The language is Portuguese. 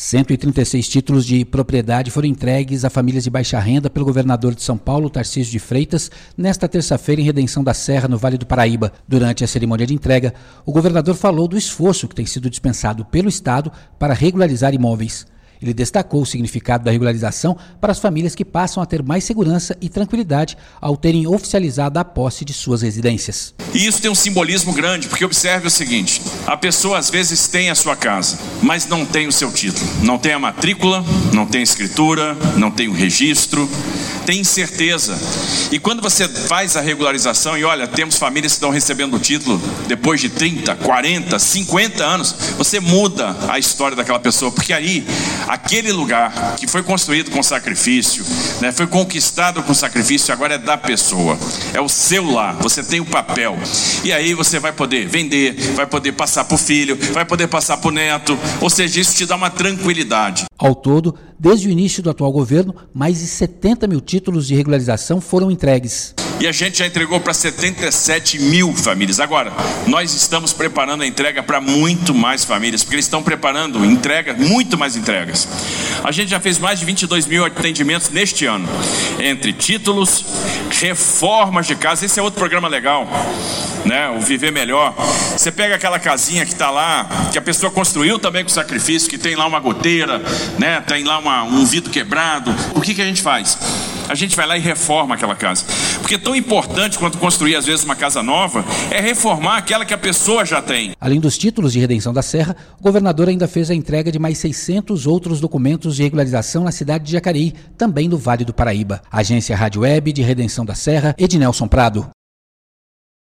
136 títulos de propriedade foram entregues a famílias de baixa renda pelo governador de São Paulo, Tarcísio de Freitas, nesta terça-feira em Redenção da Serra, no Vale do Paraíba. Durante a cerimônia de entrega, o governador falou do esforço que tem sido dispensado pelo Estado para regularizar imóveis. Ele destacou o significado da regularização para as famílias que passam a ter mais segurança e tranquilidade ao terem oficializado a posse de suas residências. E isso tem um simbolismo grande, porque observe o seguinte: a pessoa às vezes tem a sua casa, mas não tem o seu título, não tem a matrícula, não tem a escritura, não tem o registro, tem incerteza. E quando você faz a regularização, e olha, temos famílias que estão recebendo o título depois de 30, 40, 50 anos, você muda a história daquela pessoa, porque aí aquele lugar que foi construído com sacrifício, né, foi conquistado com sacrifício, agora é da pessoa, é o seu lar, você tem o papel, e aí você vai poder vender, vai poder passar para o filho, vai poder passar para o neto, ou seja, isso te dá uma tranquilidade. Ao todo, desde o início do atual governo, mais de 70 mil títulos de regularização foram entregues e a gente já entregou para 77 mil famílias. Agora, nós estamos preparando a entrega para muito mais famílias, porque eles estão preparando entrega, muito mais entregas. A gente já fez mais de 22 mil atendimentos neste ano, entre títulos, reformas de casa. Esse é outro programa legal, né? O Viver Melhor. Você pega aquela casinha que está lá, que a pessoa construiu também com sacrifício, que tem lá uma goteira, né? Tem lá uma, um vidro quebrado. O que, que a gente faz? A gente vai lá e reforma aquela casa. Porque tão importante quanto construir, às vezes, uma casa nova, é reformar aquela que a pessoa já tem. Além dos títulos de redenção da Serra, o governador ainda fez a entrega de mais 600 outros documentos de regularização na cidade de Jacareí, também no Vale do Paraíba. Agência Rádio Web de Redenção da Serra, Ednelson Prado.